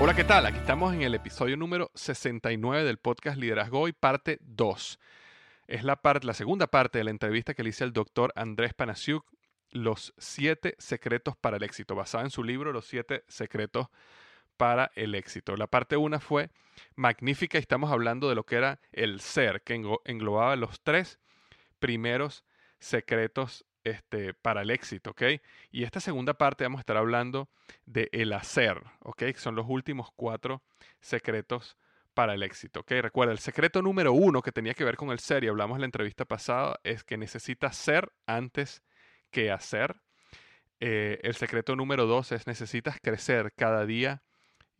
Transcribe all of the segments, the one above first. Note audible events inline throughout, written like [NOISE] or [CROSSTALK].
Hola, ¿qué tal? Aquí estamos en el episodio número 69 del podcast Liderazgo Hoy, parte 2. Es la, parte, la segunda parte de la entrevista que le hice al doctor Andrés Panasiuk, Los siete secretos para el éxito, basada en su libro Los siete secretos para el éxito. La parte 1 fue magnífica y estamos hablando de lo que era el ser, que englobaba los tres primeros secretos este, para el éxito, ¿ok? Y esta segunda parte vamos a estar hablando de el hacer, ¿ok? Que son los últimos cuatro secretos para el éxito, ¿ok? Recuerda, el secreto número uno que tenía que ver con el ser, y hablamos en la entrevista pasada, es que necesitas ser antes que hacer. Eh, el secreto número dos es necesitas crecer cada día.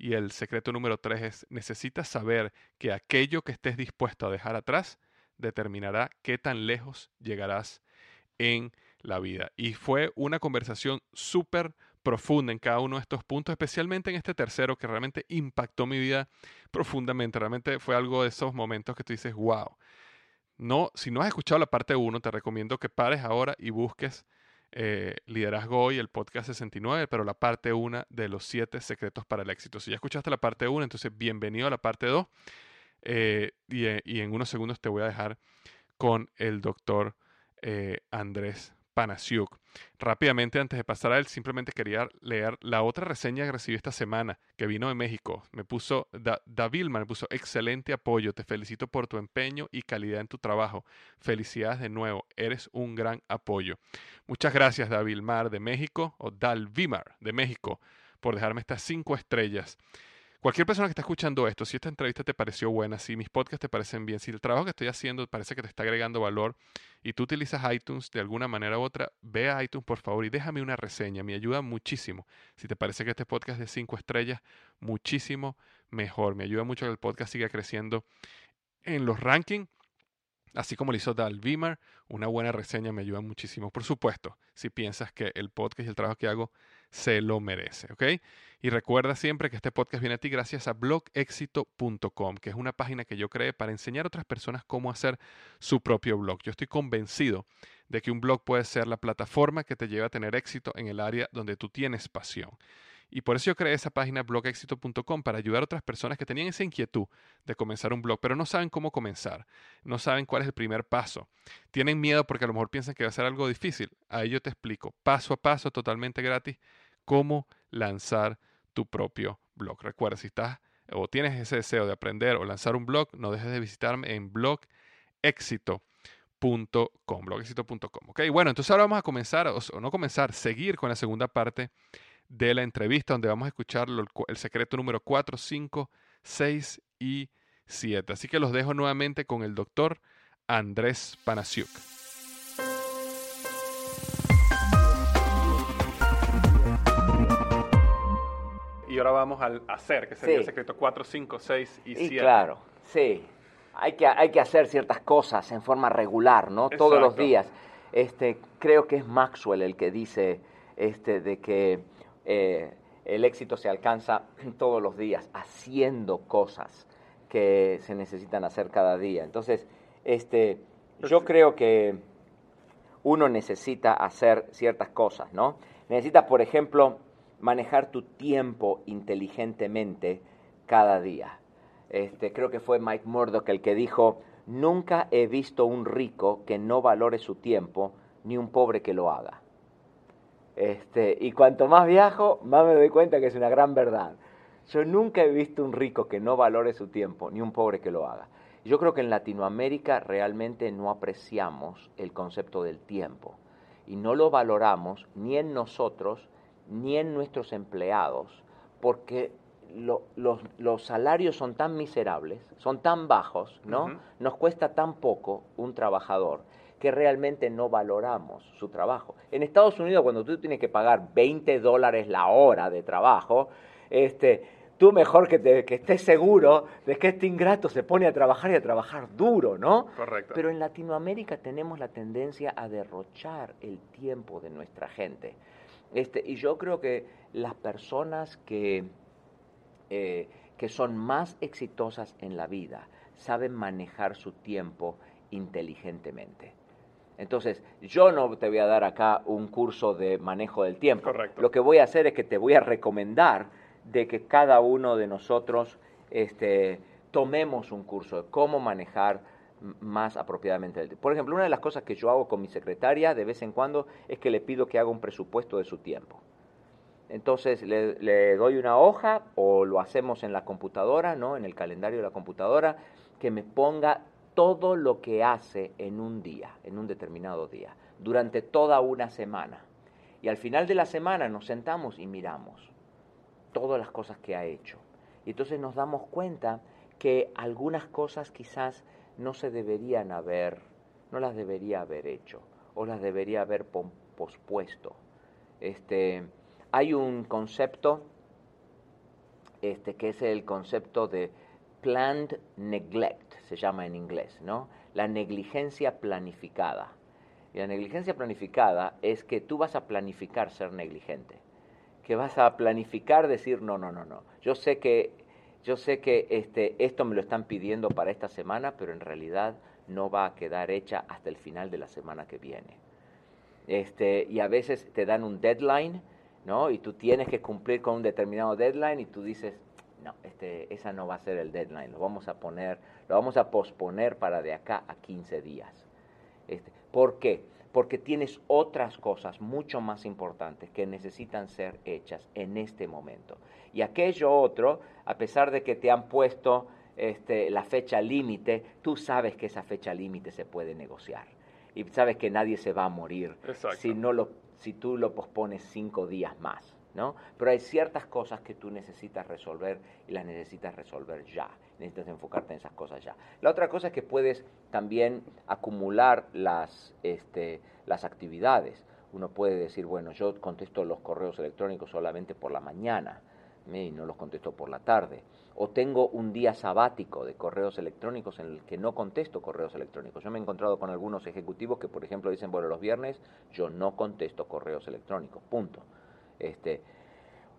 Y el secreto número tres es necesitas saber que aquello que estés dispuesto a dejar atrás determinará qué tan lejos llegarás en la vida. Y fue una conversación súper profunda en cada uno de estos puntos, especialmente en este tercero que realmente impactó mi vida profundamente. Realmente fue algo de esos momentos que tú dices, wow. No, si no has escuchado la parte 1, te recomiendo que pares ahora y busques eh, Liderazgo Hoy, el podcast 69, pero la parte 1 de los 7 secretos para el éxito. Si ya escuchaste la parte 1, entonces bienvenido a la parte 2. Eh, y, en unos segundos te voy a dejar con el doctor eh, Andrés Panasiuk. Rápidamente, antes de pasar a él, simplemente quería leer la otra reseña que recibí esta semana, que vino de México. Me puso, David me puso, excelente apoyo, te felicito por tu empeño y calidad en tu trabajo. Felicidades de nuevo, eres un gran apoyo. Muchas gracias, David Mar de México, o Dalvimar de México, por dejarme estas cinco estrellas. Cualquier persona que está escuchando esto, si esta entrevista te pareció buena, si mis podcasts te parecen bien, si el trabajo que estoy haciendo parece que te está agregando valor y tú utilizas iTunes de alguna manera u otra, ve a iTunes por favor y déjame una reseña. Me ayuda muchísimo. Si te parece que este podcast es de cinco estrellas, muchísimo mejor. Me ayuda mucho que el podcast siga creciendo en los rankings. Así como lo hizo Dal una buena reseña me ayuda muchísimo. Por supuesto, si piensas que el podcast y el trabajo que hago se lo merece, ¿ok? Y recuerda siempre que este podcast viene a ti gracias a blogexito.com, que es una página que yo creé para enseñar a otras personas cómo hacer su propio blog. Yo estoy convencido de que un blog puede ser la plataforma que te lleva a tener éxito en el área donde tú tienes pasión. Y por eso yo creé esa página blogexito.com para ayudar a otras personas que tenían esa inquietud de comenzar un blog, pero no saben cómo comenzar, no saben cuál es el primer paso. Tienen miedo porque a lo mejor piensan que va a ser algo difícil. Ahí yo te explico paso a paso, totalmente gratis, cómo lanzar tu propio blog. Recuerda, si estás o tienes ese deseo de aprender o lanzar un blog, no dejes de visitarme en blogexito.com, blogexito.com. Ok, bueno, entonces ahora vamos a comenzar, o no comenzar, seguir con la segunda parte de la entrevista, donde vamos a escuchar el secreto número 4, 5, 6 y 7. Así que los dejo nuevamente con el doctor Andrés Panasiuk. Y ahora vamos al hacer, que sería el secreto 4, 5, 6 y 7. claro, sí. Hay que, hay que hacer ciertas cosas en forma regular, ¿no? Todos los días. Este, creo que es Maxwell el que dice este, de que eh, el éxito se alcanza [CLEARS THROAT] todos los días haciendo cosas que se necesitan hacer cada día. Entonces, este, yo creo que uno necesita hacer ciertas cosas, ¿no? Necesita, por ejemplo, manejar tu tiempo inteligentemente cada día. Este, creo que fue Mike Murdoch el que dijo, nunca he visto un rico que no valore su tiempo, ni un pobre que lo haga. Este, y cuanto más viajo, más me doy cuenta que es una gran verdad. Yo nunca he visto un rico que no valore su tiempo, ni un pobre que lo haga. Yo creo que en Latinoamérica realmente no apreciamos el concepto del tiempo y no lo valoramos ni en nosotros ni en nuestros empleados, porque los, salarios son tan miserables, son tan bajos, ¿no? Nos cuesta tan poco un trabajador que realmente no valoramos su trabajo. En Estados Unidos, cuando tú tienes que pagar 20 dólares la hora de trabajo, este, tú mejor que, te, que estés seguro de que este ingrato se pone a trabajar y a trabajar duro, ¿no? Correcto. Pero en Latinoamérica tenemos la tendencia a derrochar el tiempo de nuestra gente. Este, y yo creo que las personas que, eh, que son más exitosas en la vida saben manejar su tiempo inteligentemente. Entonces, yo no te voy a dar acá un curso de manejo del tiempo. Correcto. Lo que voy a hacer es que te voy a recomendar de que cada uno de nosotros este, tomemos un curso de cómo manejar más apropiadamente el tiempo. Por ejemplo, una de las cosas que yo hago con mi secretaria de vez en cuando es que le pido que haga un presupuesto de su tiempo. Entonces le, le, doy una hoja o lo hacemos en la computadora, ¿no? En el calendario de la computadora, que me ponga todo lo que hace en un día, en un determinado día, durante toda una semana. Y al final de la semana nos sentamos y miramos todas las cosas que ha hecho. Y entonces nos damos cuenta que algunas cosas quizás no se deberían haber, no las debería haber hecho o las debería haber pospuesto. Este, hay un concepto este, que es el concepto de planned neglect, se llama en inglés, ¿no? La negligencia planificada. Y la negligencia planificada es que tú vas a planificar ser negligente, que vas a planificar decir no, no, no, no. Yo sé que yo sé que este, esto me lo están pidiendo para esta semana, pero en realidad no va a quedar hecha hasta el final de la semana que viene. Este, y a veces te dan un deadline, ¿no? Y tú tienes que cumplir con un determinado deadline y tú dices, no, este, esa no va a ser el deadline, lo vamos a poner, lo vamos a posponer para de acá a 15 días. Este, ¿Por qué? Porque tienes otras cosas mucho más importantes que necesitan ser hechas en este momento. Y aquello otro, a pesar de que te han puesto este, la fecha límite, tú sabes que esa fecha límite se puede negociar. Y sabes que nadie se va a morir si, no lo, si tú lo pospones cinco días más. ¿No? Pero hay ciertas cosas que tú necesitas resolver y las necesitas resolver ya. Necesitas enfocarte en esas cosas ya. La otra cosa es que puedes también acumular las, este, las actividades. Uno puede decir, bueno, yo contesto los correos electrónicos solamente por la mañana y no los contesto por la tarde. O tengo un día sabático de correos electrónicos en el que no contesto correos electrónicos. Yo me he encontrado con algunos ejecutivos que, por ejemplo, dicen, bueno, los viernes yo no contesto correos electrónicos, punto. Este,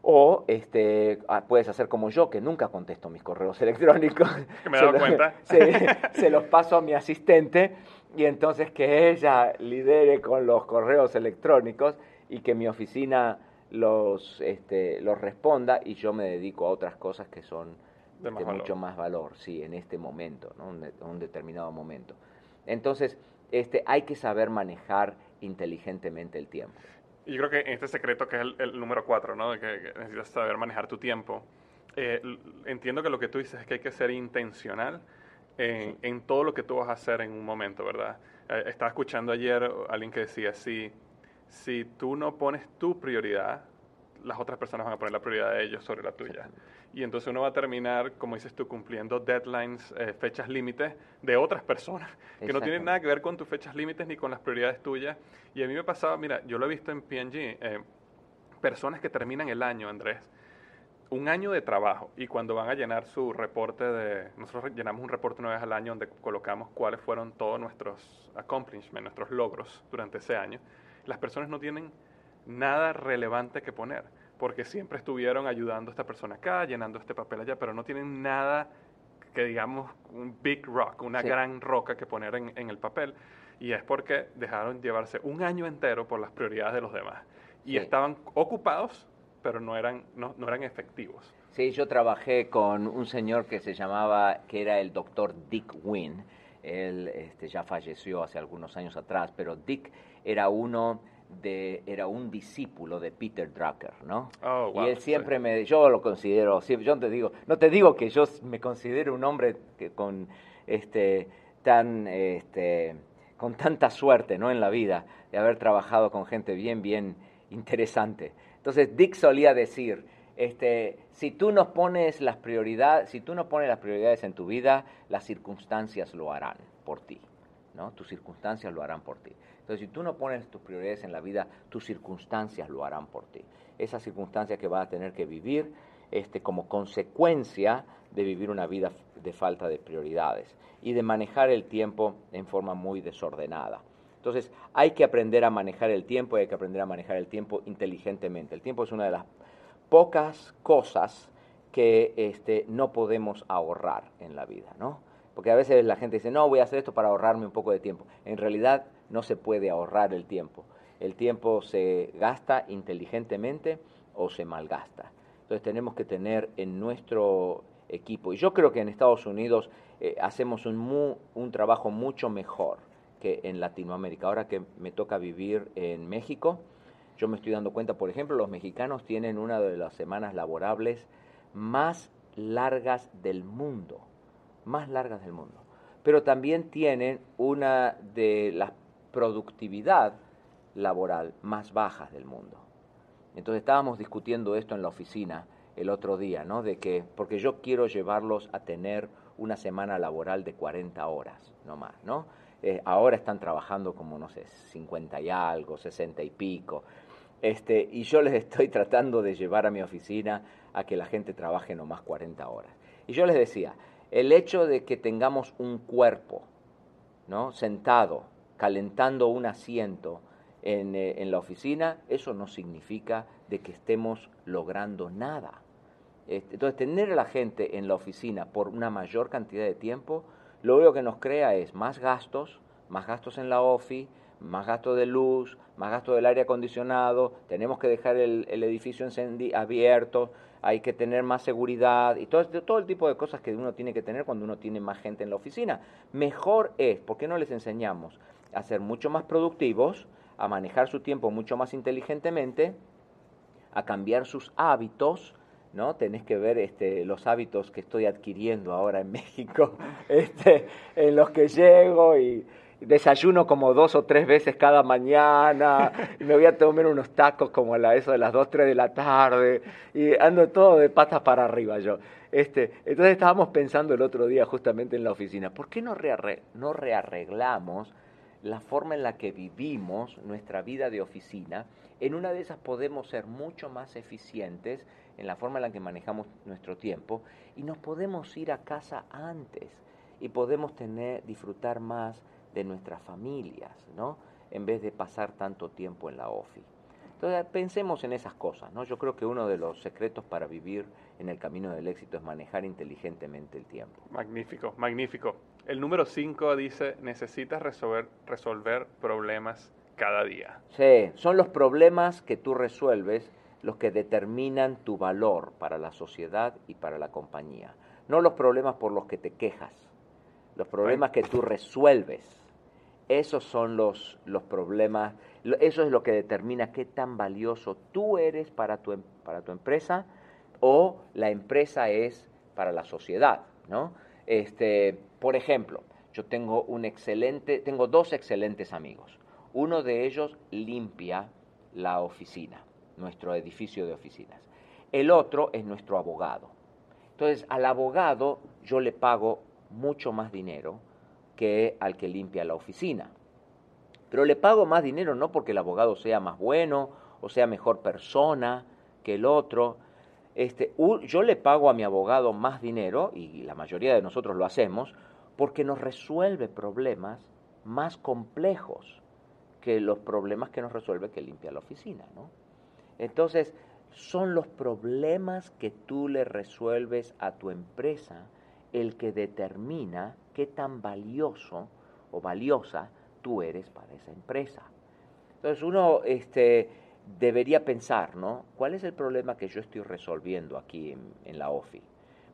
o este, ah, puedes hacer como yo, que nunca contesto mis correos [LAUGHS] electrónicos. [LAUGHS] Que me he dado cuenta. [LAUGHS] Se, los paso a mi asistente y entonces que ella lidere con los correos electrónicos y que mi oficina los, este, los responda y yo me dedico a otras cosas que son De más valor. mucho más valor, sí, en este momento, ¿no? un, de- un determinado momento. Entonces, este, hay que saber manejar inteligentemente el tiempo. Y yo creo que este secreto que es el, el número cuatro, ¿no? De que, que necesitas saber manejar tu tiempo. eh, entiendo que lo que tú dices es que hay que ser intencional en, en todo lo que tú vas a hacer en un momento, ¿verdad? Eh, estaba escuchando ayer a alguien que decía, si, si tú no pones tu prioridad, las otras personas van a poner la prioridad de ellos sobre la tuya. Y entonces uno va a terminar, como dices tú, cumpliendo deadlines, eh, fechas límites de otras personas, que no tienen nada que ver con tus fechas límites ni con las prioridades tuyas. Y a mí me pasaba, mira, yo lo he visto en PNG, eh, personas que terminan el año, Andrés, un año de trabajo y cuando van a llenar su reporte de, nosotros llenamos un reporte una vez al año donde colocamos cuáles fueron todos nuestros accomplishments, nuestros logros durante ese año, las personas no tienen nada relevante que poner, porque siempre estuvieron ayudando a esta persona acá, llenando este papel allá, pero no tienen nada que digamos un big rock, una Sí. gran roca que poner en, en el papel, y es porque dejaron llevarse un año entero por las prioridades de los demás, y Sí. estaban ocupados, pero no eran, no, no eran efectivos. Sí, yo trabajé con un señor que se llamaba, que era el doctor Dick Wynn. Él este, ya falleció hace algunos años atrás, pero Dick era uno de, era un discípulo de Peter Drucker, ¿no? Oh, wow, y él sí. siempre me, yo lo considero, yo te digo, no te digo que yo me considero un hombre que con este tan este con tanta suerte, ¿no? En la vida de haber trabajado con gente bien, bien interesante. Entonces Dick solía decir, este, si tú no pones las prioridades, si tú no pones las prioridades en tu vida, las circunstancias lo harán por ti, ¿no? Tus circunstancias lo harán por ti. Entonces, si tú no pones tus prioridades en la vida, tus circunstancias lo harán por ti. Esas circunstancias que vas a tener que vivir este, como consecuencia de vivir una vida de falta de prioridades y de manejar el tiempo en forma muy desordenada. Entonces, hay que aprender a manejar el tiempo y hay que aprender a manejar el tiempo inteligentemente. El tiempo es una de las pocas cosas que este, no podemos ahorrar en la vida, ¿no? Porque a veces la gente dice, no, voy a hacer esto para ahorrarme un poco de tiempo. En realidad no se puede ahorrar el tiempo. El tiempo se gasta inteligentemente o se malgasta. Entonces tenemos que tener en nuestro equipo, y yo creo que en Estados Unidos eh, hacemos un, un trabajo mucho mejor que en Latinoamérica. Ahora que me toca vivir en México, yo me estoy dando cuenta, por ejemplo, los mexicanos tienen una de las semanas laborables más largas del mundo, más largas del mundo. Pero también tienen una de las productividad laboral más bajas del mundo. Entonces estábamos discutiendo esto en la oficina el otro día, ¿no? De que, porque yo quiero llevarlos a tener una semana laboral de 40 horas, no más, ¿no? Eh, ahora están trabajando como, no sé, 50 y algo, 60 y pico. Este, y yo les estoy [LAUGHS] tratando de llevar a mi oficina a que la gente trabaje nomás 40 horas. Y yo les decía, el hecho de que tengamos un cuerpo, ¿no? Sentado, calentando un asiento en, eh, en la oficina, eso no significa de que estemos logrando nada. Este, Entonces, tener a la gente en la oficina por una mayor cantidad de tiempo, lo único que nos crea es más gastos, más gastos en la OFI, más gasto de luz, más gasto del aire acondicionado, tenemos que dejar el, el edificio abierto, hay que tener más seguridad y todo, este- todo el tipo de cosas que uno tiene que tener cuando uno tiene más gente en la oficina. Mejor es, ¿por qué no les enseñamos a ser mucho más productivos, a manejar su tiempo mucho más inteligentemente, a cambiar sus hábitos, ¿no? Tenés que ver este, los hábitos que estoy adquiriendo ahora en [LAUGHS] México, este, en los que llego y desayuno como dos o tres veces cada mañana, y me voy a comer unos tacos como a la, eso de las dos, tres de la tarde, y ando todo de patas para arriba yo. Este, entonces estábamos pensando el otro día justamente en la oficina, ¿por qué no, rearre- no rearreglamos la forma en la que vivimos nuestra vida de oficina? En una de esas podemos ser mucho más eficientes en la forma en la que manejamos nuestro tiempo y nos podemos ir a casa antes y podemos tener, disfrutar más de nuestras familias, ¿no? En vez de pasar tanto tiempo en la OFI. Entonces, pensemos en esas cosas, ¿no? Yo creo que uno de los secretos para vivir en el camino del éxito es manejar inteligentemente el tiempo. Magnífico, magnífico. El número 5 dice, necesitas resolver, resolver problemas cada día. Sí, son los problemas que tú resuelves los que determinan tu valor para la sociedad y para la compañía. No los problemas por los que te quejas, los problemas que tú resuelves. Esos son los, los problemas, eso es lo que determina qué tan valioso tú eres para tu, em, para tu empresa o la empresa es para la sociedad, ¿no? Este, por ejemplo, yo tengo un excelente, tengo dos excelentes amigos. Uno de ellos limpia la oficina, nuestro edificio de oficinas. El otro es nuestro abogado. Entonces, al abogado yo le pago mucho más dinero que al que limpia la oficina. Pero le pago más dinero no porque el abogado sea más bueno o sea mejor persona que el otro. Este, yo le pago a mi abogado más dinero, y la mayoría de nosotros lo hacemos, porque nos resuelve problemas más complejos que los problemas que nos resuelve que limpia la oficina, ¿no? Entonces, son los problemas que tú le resuelves a tu empresa el que determina qué tan valioso o valiosa tú eres para esa empresa. Entonces uno este, debería pensar, ¿no? ¿Cuál es el problema que yo estoy resolviendo aquí en, la OFI?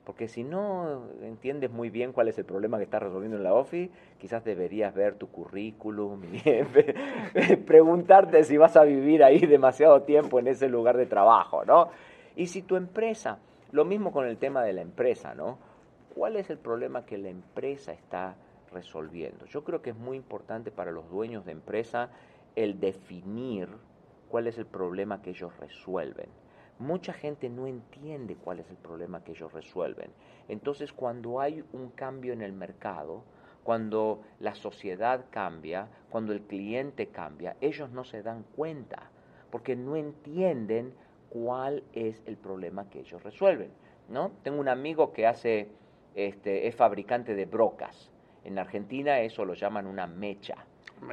Porque si no entiendes muy bien cuál es el problema que estás resolviendo en la OFI, quizás deberías ver tu currículum y [LAUGHS] preguntarte si vas a vivir ahí demasiado tiempo en ese lugar de trabajo, ¿no? Y si tu empresa, lo mismo con el tema de la empresa, ¿no? ¿Cuál es el problema que la empresa está resolviendo? Yo creo que es muy importante para los dueños de empresa el definir cuál es el problema que ellos resuelven mucha gente no entiende cuál es el problema que ellos resuelven. Entonces, cuando hay un cambio en el mercado, cuando la sociedad cambia, cuando el cliente cambia, ellos no se dan cuenta, porque no entienden cuál es el problema que ellos resuelven. ¿no? Tengo un amigo que hace, este, es fabricante de brocas. En Argentina eso lo llaman una mecha,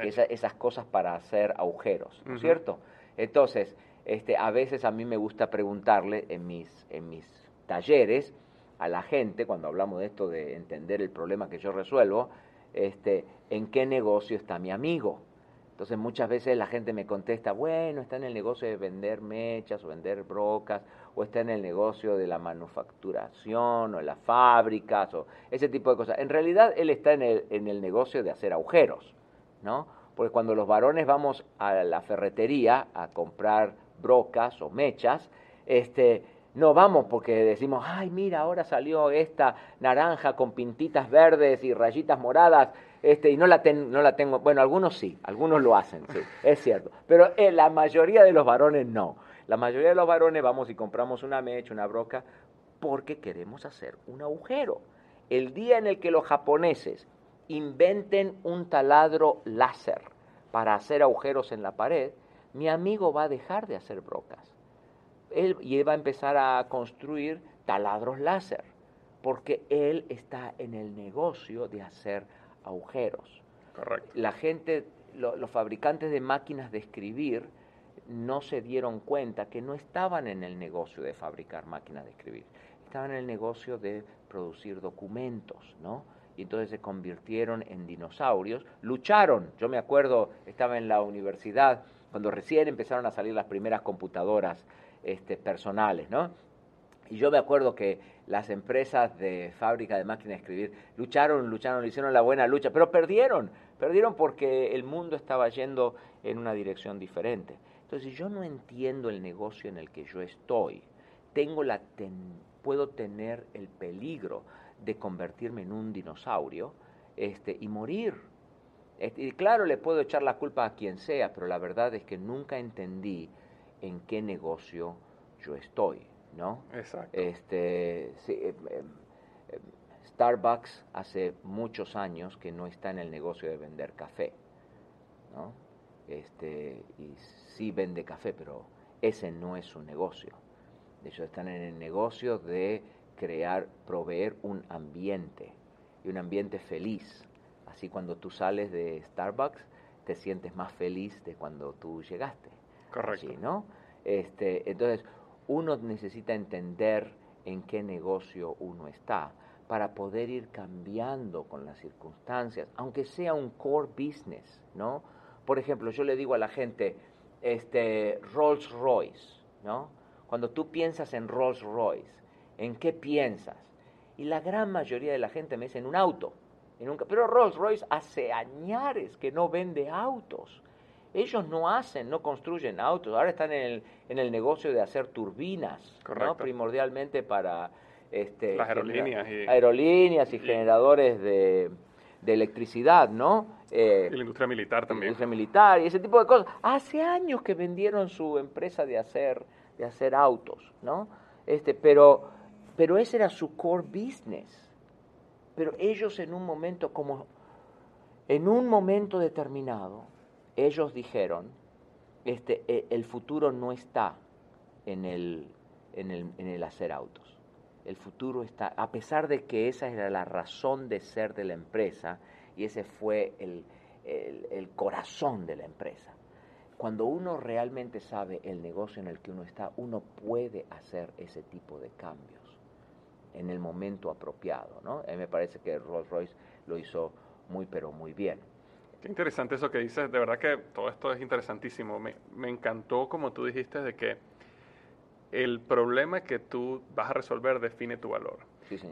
esas cosas para hacer agujeros, ¿no es cierto? Entonces, este, a veces a mí me gusta preguntarle en mis, en mis talleres a la gente, cuando hablamos de esto de entender el problema que yo resuelvo, este, ¿en qué negocio está mi amigo? Entonces muchas veces la gente me contesta, bueno, está en el negocio de vender mechas o vender brocas, o está en el negocio de la manufacturación o las fábricas o ese tipo de cosas. En realidad él está en el, en el negocio de hacer agujeros, ¿no? Porque cuando los varones vamos a la ferretería a comprar brocas o mechas, este, no vamos porque decimos, ay, mira, ahora salió esta naranja con pintitas verdes y rayitas moradas, este, y no la, no la tengo. Bueno, algunos sí, algunos lo hacen, sí, es cierto. Pero eh, la mayoría de los varones no. La mayoría de los varones vamos y compramos una mecha, una broca, porque queremos hacer un agujero. El día en el que los japoneses inventen un taladro láser para hacer agujeros en la pared, mi amigo va a dejar de hacer brocas. Él, y él va a empezar a construir taladros láser, porque él está en el negocio de hacer agujeros. Correcto. La gente, los fabricantes de máquinas de escribir, no se dieron cuenta que no estaban en el negocio de fabricar máquinas de escribir, estaban en el negocio de producir documentos, ¿no? Y entonces se convirtieron en dinosaurios, lucharon, yo me acuerdo, estaba en la universidad cuando recién empezaron a salir las primeras computadoras este, personales, ¿no? Y yo me acuerdo que las empresas de fábrica de máquinas de escribir lucharon, lucharon, hicieron la buena lucha, pero perdieron, perdieron porque el mundo estaba yendo en una dirección diferente. Entonces, si yo no entiendo el negocio en el que yo estoy, tengo la puedo tener el peligro de convertirme en un dinosaurio este, y morir. Y claro, le puedo echar la culpa a quien sea, pero la verdad es que nunca entendí en qué negocio yo estoy, ¿no? Exacto. Este, em, em, em, Starbucks hace muchos años que no está en el negocio de vender café, ¿no? Este, y sí vende café, pero ese no es su negocio. De hecho, están en el negocio de crear, proveer un ambiente, y un ambiente feliz, Así cuando tú sales de Starbucks te sientes más feliz de cuando tú llegaste. Correcto. ¿no? Este, entonces, uno necesita entender en qué negocio uno está para poder ir cambiando con las circunstancias, aunque sea un core business, ¿no? Por ejemplo, yo le digo a la gente, este, Rolls Royce, ¿no? Cuando tú piensas en Rolls Royce, ¿en qué piensas? Y la gran mayoría de la gente me dice en un auto. Pero Rolls Royce hace añares que no vende autos. Ellos no hacen, no construyen autos. Ahora están en el, en el negocio de hacer turbinas, ¿no? primordialmente para este, las aerolíneas y, aerolíneas y generadores de, de electricidad, ¿no? Eh, y la industria militar también. La industria militar y ese tipo de cosas. Hace años que vendieron su empresa de hacer, de hacer autos, ¿no? Este, pero, pero ese era su core business. Pero ellos en un momento como, en un momento determinado, ellos dijeron, este, e, el futuro no está en el, en el, en el hacer autos. El futuro está, a pesar de que esa era la razón de ser de la empresa y ese fue el, el, corazón de la empresa. Cuando uno realmente sabe el negocio en el que uno está, uno puede hacer ese tipo de cambios en el momento apropiado. ¿no? A mí me parece que Rolls Royce lo hizo muy, pero muy bien. Qué interesante eso que dices. De verdad que todo esto es interesantísimo. Me, me encantó, como tú dijiste, de que el problema que tú vas a resolver define tu valor.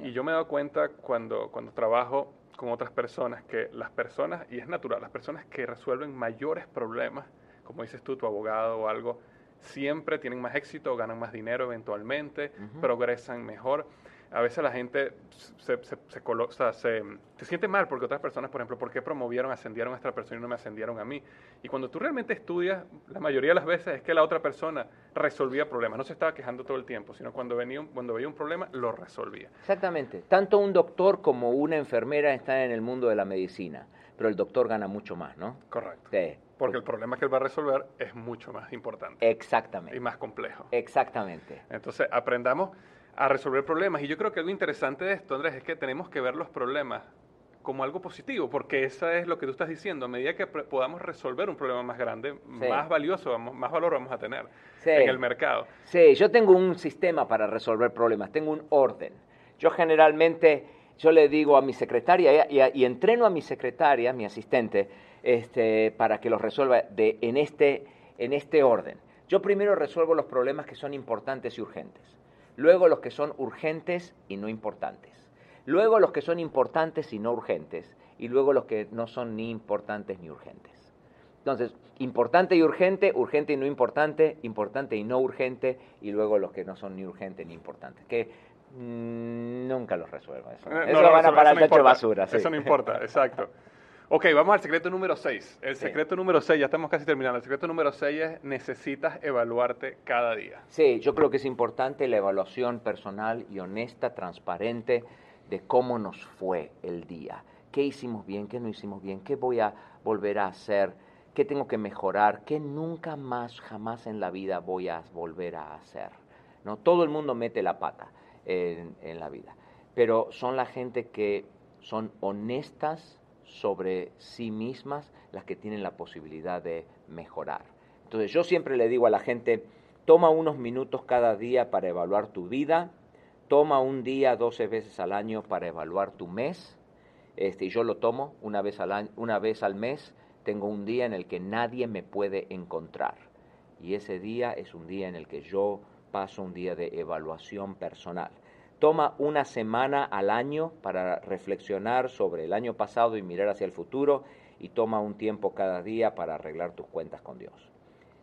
y yo me he dado cuenta cuando, cuando trabajo con otras personas que las personas, y es natural, las personas que resuelven mayores problemas, como dices tú, tu abogado o algo, siempre tienen más éxito, ganan más dinero eventualmente, progresan mejor a veces la gente se, se, se, se, siente mal porque otras personas, por ejemplo, ¿por qué promovieron, ascendieron a esta persona y no me ascendieron a mí? Y cuando tú realmente estudias, la mayoría de las veces es que la otra persona resolvía problemas, no se estaba quejando todo el tiempo, sino cuando, venía, cuando veía un problema, lo resolvía. Exactamente. Tanto un doctor como una enfermera están en el mundo de la medicina, pero el doctor gana mucho más, ¿no? Correcto. Sí. Porque el problema que él va a resolver es mucho más importante. Exactamente. Y más complejo. Exactamente. Entonces, aprendamos a resolver problemas. Y yo creo que algo interesante de esto, Andrés, es que tenemos que ver los problemas como algo positivo, porque eso es lo que tú estás diciendo. A medida que podamos resolver un problema más grande, más valioso, más valor vamos a tener en el mercado. Sí, yo tengo un sistema para resolver problemas, tengo un orden. Yo generalmente, yo le digo a mi secretaria y, entreno a mi secretaria, mi asistente, este, para que los resuelva de, en, este, en este orden. Yo primero resuelvo los problemas que son importantes y urgentes luego los que son urgentes y no importantes, luego los que son importantes y no urgentes, y luego los que no son ni importantes ni urgentes. Entonces, importante y urgente, urgente y no importante, importante y no urgente, y luego los que no son ni urgentes ni importantes. Que mm, nunca los resuelvo. Eso, eh, eso van a parar el de basura. Eso no importa, exacto. [LAUGHS] Ok, vamos al secreto número 6. El secreto número 6, ya estamos casi terminando. El secreto número 6 es necesitas evaluarte cada día. Sí, yo creo que es importante la evaluación personal y honesta, transparente de cómo nos fue el día. ¿Qué hicimos bien? ¿Qué no hicimos bien? ¿Qué voy a volver a hacer? ¿Qué tengo que mejorar? ¿Qué nunca más, jamás en la vida voy a volver a hacer? ¿No? Todo el mundo mete la pata en, en la vida, pero son la gente que son honestas sobre sí mismas las que tienen la posibilidad de mejorar. Entonces yo siempre le digo a la gente, toma unos minutos cada día para evaluar tu vida, toma un día 12 veces al año para evaluar tu mes, este, y yo lo tomo una vez, al una vez al mes, tengo un día en el que nadie me puede encontrar. Y ese día es un día en el que yo paso un día de evaluación personal. Toma una semana al año para reflexionar sobre el año pasado y mirar hacia el futuro y toma un tiempo cada día para arreglar tus cuentas con Dios.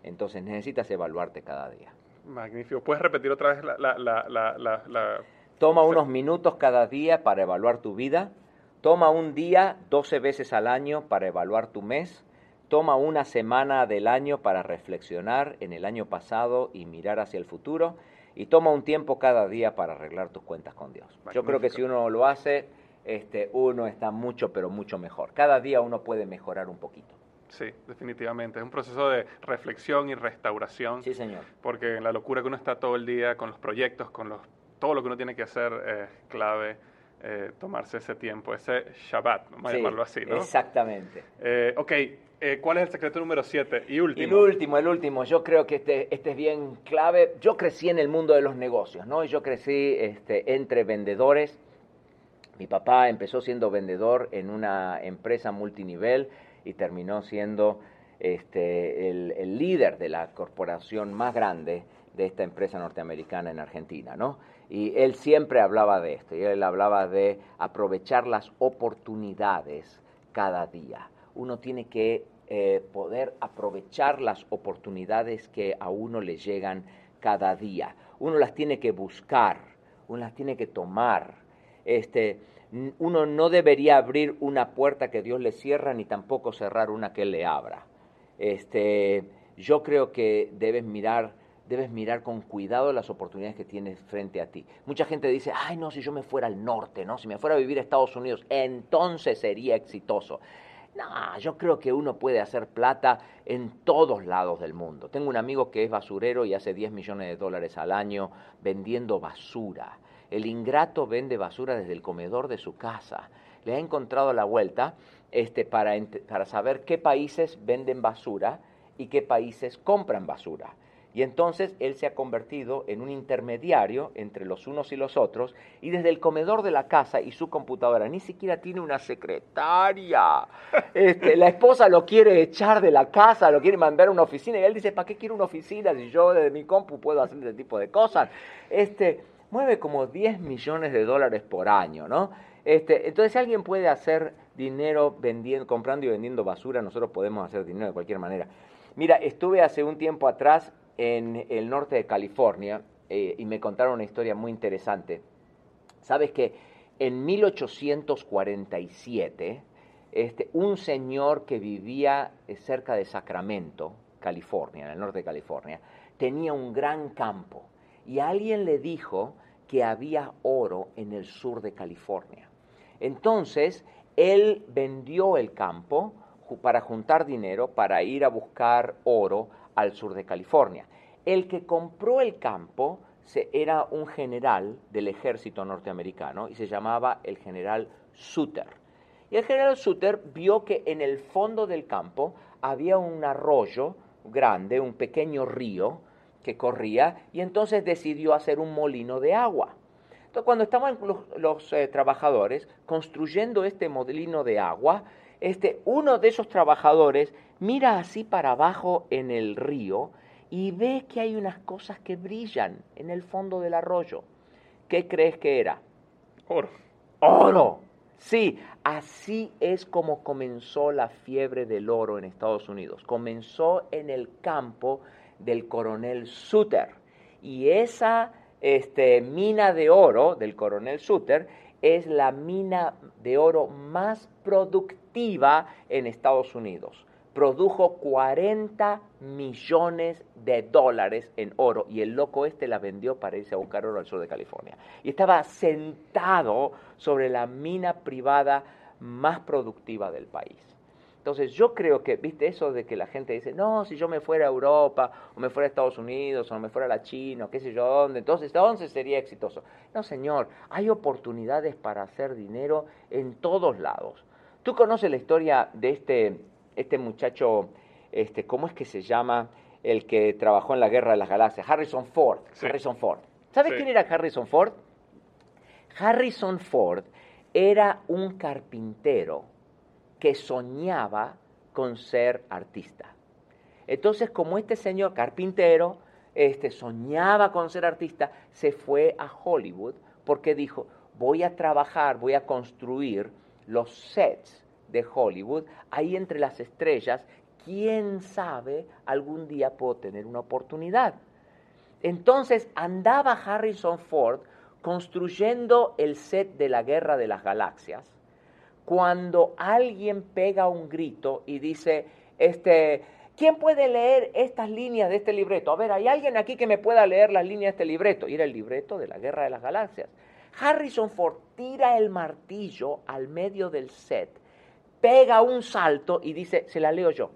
Entonces necesitas evaluarte cada día. Magnífico. ¿Puedes repetir otra vez la... la, Toma unos minutos cada día para evaluar tu vida. Toma un día 12 veces al año para evaluar tu mes. Toma una semana del año para reflexionar en el año pasado y mirar hacia el futuro y toma un tiempo cada día para arreglar tus cuentas con Dios. Yo creo que si uno lo hace, este, uno está mucho, pero mucho mejor. Cada día uno puede mejorar un poquito. Sí, definitivamente. Es un proceso de reflexión y restauración. Sí, señor. Porque en la locura que uno está todo el día con los proyectos, con los, todo lo que uno tiene que hacer es clave. Eh, tomarse ese tiempo, ese Shabbat, vamos a llamarlo así, ¿no? Exactamente. Eh, ok, eh, ¿cuál es el secreto número 7 y último? El último, el último. Yo creo que este, este es bien clave. Yo crecí en el mundo de los negocios, ¿no? Yo crecí este, entre vendedores. Mi papá empezó siendo vendedor en una empresa multinivel y terminó siendo este, el, el líder de la corporación más grande de esta empresa norteamericana en Argentina, ¿no? Y él siempre hablaba de esto, y él hablaba de aprovechar las oportunidades cada día. Uno tiene que eh, poder aprovechar las oportunidades que a uno le llegan cada día. Uno las tiene que buscar, uno las tiene que tomar. Este, uno no debería abrir una puerta que Dios le cierra ni tampoco cerrar una que le abra. Este, yo creo que debes mirar, debes mirar con cuidado las oportunidades que tienes frente a ti. Mucha gente dice, ay no, si yo me fuera al norte, ¿no? Si me fuera a vivir a Estados Unidos, entonces sería exitoso. No, yo creo que uno puede hacer plata en todos lados del mundo. Tengo un amigo que es basurero y hace 10 millones de dólares al año vendiendo basura. El ingrato vende basura desde el comedor de su casa. Le ha encontrado la vuelta este, para, para saber qué países venden basura y qué países compran basura. Y entonces él se ha convertido en un intermediario entre los unos y los otros y desde el comedor de la casa y su computadora ni siquiera tiene una secretaria. Este, la esposa lo quiere echar de la casa, lo quiere mandar a una oficina y él dice, ¿para qué quiero una oficina si yo desde mi compu puedo hacer ese tipo de cosas? Este, mueve como 10 millones de dólares por año, ¿no? Este, entonces, si alguien puede hacer dinero vendiendo, comprando y vendiendo basura, nosotros podemos hacer dinero de cualquier manera. Mira, estuve hace un tiempo atrás en el norte de California eh, y me contaron una historia muy interesante. Sabes que en 1847, este, un señor que vivía eh, cerca de Sacramento, California, en el norte de California, tenía un gran campo y alguien le dijo que había oro en el sur de California. Entonces, él vendió el campo para juntar dinero para ir a buscar oro al sur de California. El que compró el campo era un general del ejército norteamericano y se llamaba el general Suter. Y el general Suter vio que en el fondo del campo había un arroyo grande, un pequeño río que corría, y entonces decidió hacer un molino de agua. Entonces, cuando estaban los, eh, trabajadores construyendo este molino de agua, este, uno de esos trabajadores mira así para abajo en el río y ve que hay unas cosas que brillan en el fondo del arroyo. ¿Qué crees que era? Oro. Oro. Sí, así es como comenzó la fiebre del oro en Estados Unidos. Comenzó en el campo del coronel Suter. Y esa este, mina de oro del coronel Suter es la mina de oro más productiva en Estados Unidos. Produjo 40 millones de dólares en oro y el loco este la vendió para irse a buscar oro al sur de California. Y estaba sentado sobre la mina privada más productiva del país. Entonces yo creo que, viste, eso de que la gente dice, no, si yo me fuera a Europa, o me fuera a Estados Unidos, o me fuera a la China, o qué sé yo dónde, entonces ¿dónde sería exitoso? No, señor, hay oportunidades para hacer dinero en todos lados. ¿Tú conoces la historia de este, este muchacho, este, cómo es que se llama, el que trabajó en la Guerra de las Galaxias? Harrison Ford. Harrison Ford. ¿Sabes quién era Harrison Ford? Harrison Ford era un carpintero que soñaba con ser artista. Entonces, como este señor carpintero este, soñaba con ser artista, se fue a Hollywood porque dijo, voy a trabajar, voy a construir los sets de Hollywood, ahí entre las estrellas, quién sabe, algún día puedo tener una oportunidad. Entonces andaba Harrison Ford construyendo el set de la Guerra de las Galaxias, cuando alguien pega un grito y dice, este, ¿quién puede leer estas líneas de este libreto? A ver, ¿hay alguien aquí que me pueda leer las líneas de este libreto? Y era el libreto de la Guerra de las Galaxias. Harrison Ford tira el martillo al medio del set, pega un salto y dice, se la leo yo.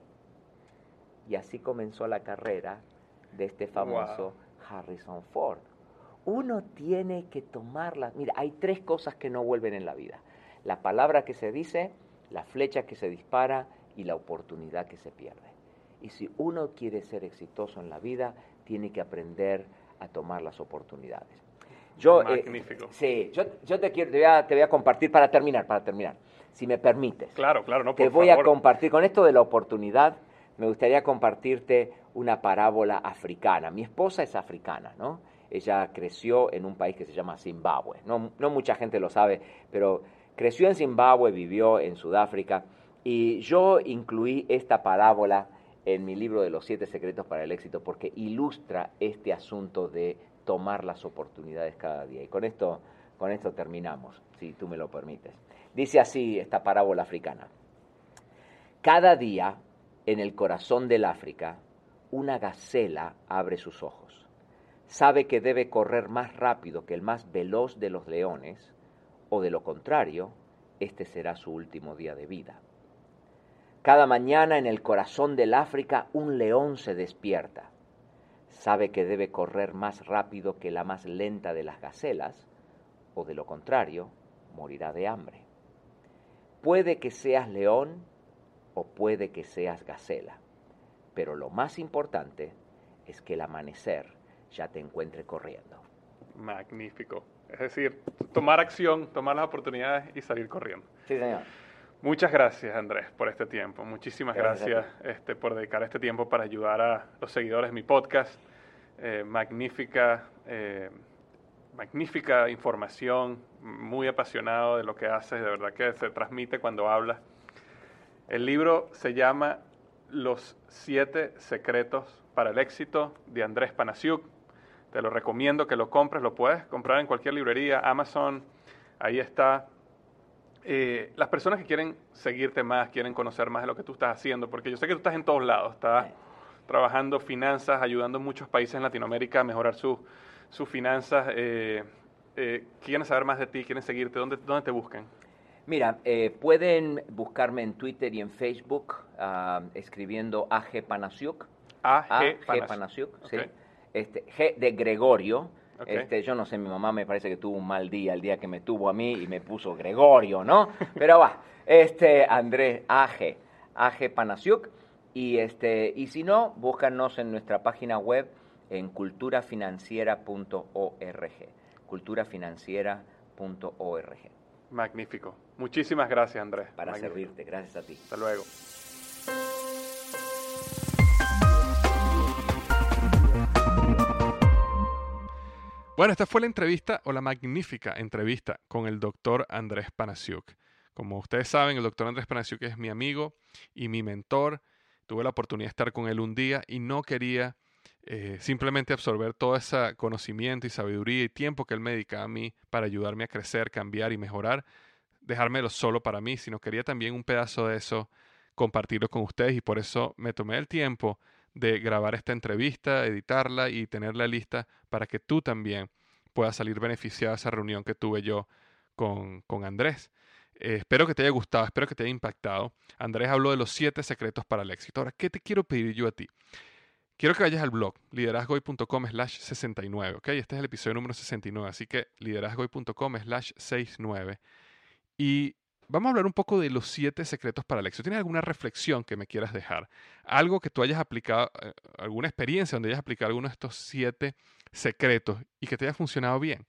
Y así comenzó la carrera de este famoso Harrison Ford. Uno tiene que tomarla. Mira, hay tres cosas que no vuelven en la vida la palabra que se dice, la flecha que se dispara y la oportunidad que se pierde. Y si uno quiere ser exitoso en la vida, tiene que aprender a tomar las oportunidades. Yo, eh, Magnífico. sí, yo, te, quiero, te voy, a, compartir para terminar, para terminar, si me permites. Claro, claro, no, Te voy a compartir con esto de la oportunidad. me gustaría compartirte una parábola africana. Mi esposa es africana, ¿no? Ella creció en un país que se llama Zimbabue. No, no mucha gente lo sabe, pero creció en Zimbabue, vivió en Sudáfrica y yo incluí esta parábola en mi libro de los siete secretos para el éxito porque ilustra este asunto de tomar las oportunidades cada día. Y con esto, con esto terminamos, si tú me lo permites. Dice así esta parábola africana. Cada día en el corazón del África, una gacela abre sus ojos. Sabe que debe correr más rápido que el más veloz de los leones, o de lo contrario, este será su último día de vida. Cada mañana en el corazón del África un león se despierta. Sabe que debe correr más rápido que la más lenta de las gacelas, o de lo contrario, morirá de hambre. Puede que seas león o puede que seas gacela, pero lo más importante es que el amanecer ya te encuentre corriendo. Magnífico. Es decir, tomar acción, tomar las oportunidades y salir corriendo. Sí, señor. Muchas gracias, Andrés, por este tiempo. Muchísimas gracias, este, por dedicar este tiempo para ayudar a los seguidores de mi podcast. Eh, magnífica, eh, magnífica información, muy apasionado de lo que haces, de verdad que se transmite cuando hablas. El libro se llama Los siete secretos para el éxito de Andrés Panasiuk. Te lo recomiendo que lo compres, lo puedes comprar en cualquier librería, Amazon, ahí está. Eh, las personas que quieren seguirte más, quieren conocer más de lo que tú estás haciendo, porque yo sé que tú estás en todos lados, estás trabajando finanzas, ayudando a muchos países en Latinoamérica a mejorar sus finanzas. Eh, eh, quieren saber más de ti, quieren seguirte, ¿dónde, dónde te buscan? Mira, eh, pueden buscarme en Twitter y en Facebook uh, escribiendo AG Panasiuk. AG, Panasiuk, sí. Este, G de Gregorio. Este, yo no sé, mi mamá me parece que tuvo un mal día el día que me tuvo a mí y me puso Gregorio, ¿no? [LAUGHS] Pero va, este, Andrés, AG, AG Panasiuk. Y, este, y si no, búscanos en nuestra página web en culturafinanciera.org. Culturafinanciera.org. Magnífico. Muchísimas gracias, Andrés. Para servirte, gracias a ti. Hasta luego. Bueno, esta fue la entrevista o la magnífica entrevista con el doctor Andrés Panasiuk. Como ustedes saben, el doctor Andrés Panasiuk es mi amigo y mi mentor. Tuve la oportunidad de estar con él un día y no quería eh, simplemente absorber todo ese conocimiento y sabiduría y tiempo que él me dedicaba a mí para ayudarme a crecer, cambiar y mejorar, dejármelo solo para mí, sino quería también un pedazo de eso compartirlo con ustedes y por eso me tomé el tiempo de grabar esta entrevista, editarla y tenerla lista para que tú también puedas salir beneficiado de esa reunión que tuve yo con, con Andrés. Eh, espero que te haya gustado, espero que te haya impactado. Andrés habló de los siete secretos para el éxito. Ahora, ¿qué te quiero pedir yo a ti? Quiero que vayas al blog liderazgoy.com slash 69, ¿ok? Este es el episodio número 69, así que liderazgoy.com slash 69. Y vamos a hablar un poco de los siete secretos para el éxito. ¿Tienes alguna reflexión que me quieras dejar? Algo que tú hayas aplicado, eh, alguna experiencia donde hayas aplicado alguno de estos siete secretos y que te haya funcionado bien.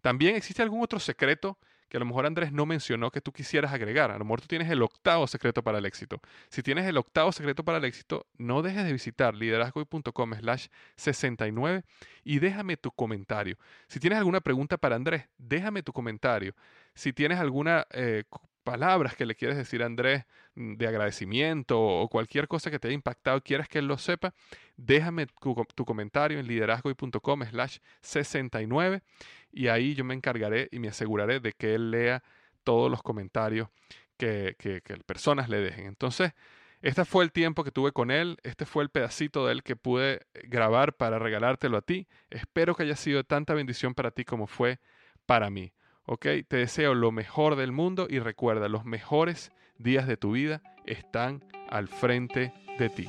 También existe algún otro secreto que a lo mejor Andrés no mencionó que tú quisieras agregar. A lo mejor tú tienes el octavo secreto para el éxito. Si tienes el octavo secreto para el éxito, no dejes de visitar liderazgoy.com slash 69 y déjame tu comentario. Si tienes alguna pregunta para Andrés, déjame tu comentario. Si tienes alguna eh, palabras que le quieres decir a Andrés mm, de agradecimiento o cualquier cosa que te haya impactado quieras que él lo sepa, déjame tu, comentario en liderazgoy.com slash 69 y ahí yo me encargaré y me aseguraré de que él lea todos los comentarios que, que, personas le dejen. Entonces, este fue el tiempo que tuve con él, este fue el pedacito de él que pude grabar para regalártelo a ti. Espero que haya sido tanta bendición para ti como fue para mí. ¿Ok? Te deseo lo mejor del mundo y recuerda, los mejores días de tu vida están al frente de ti.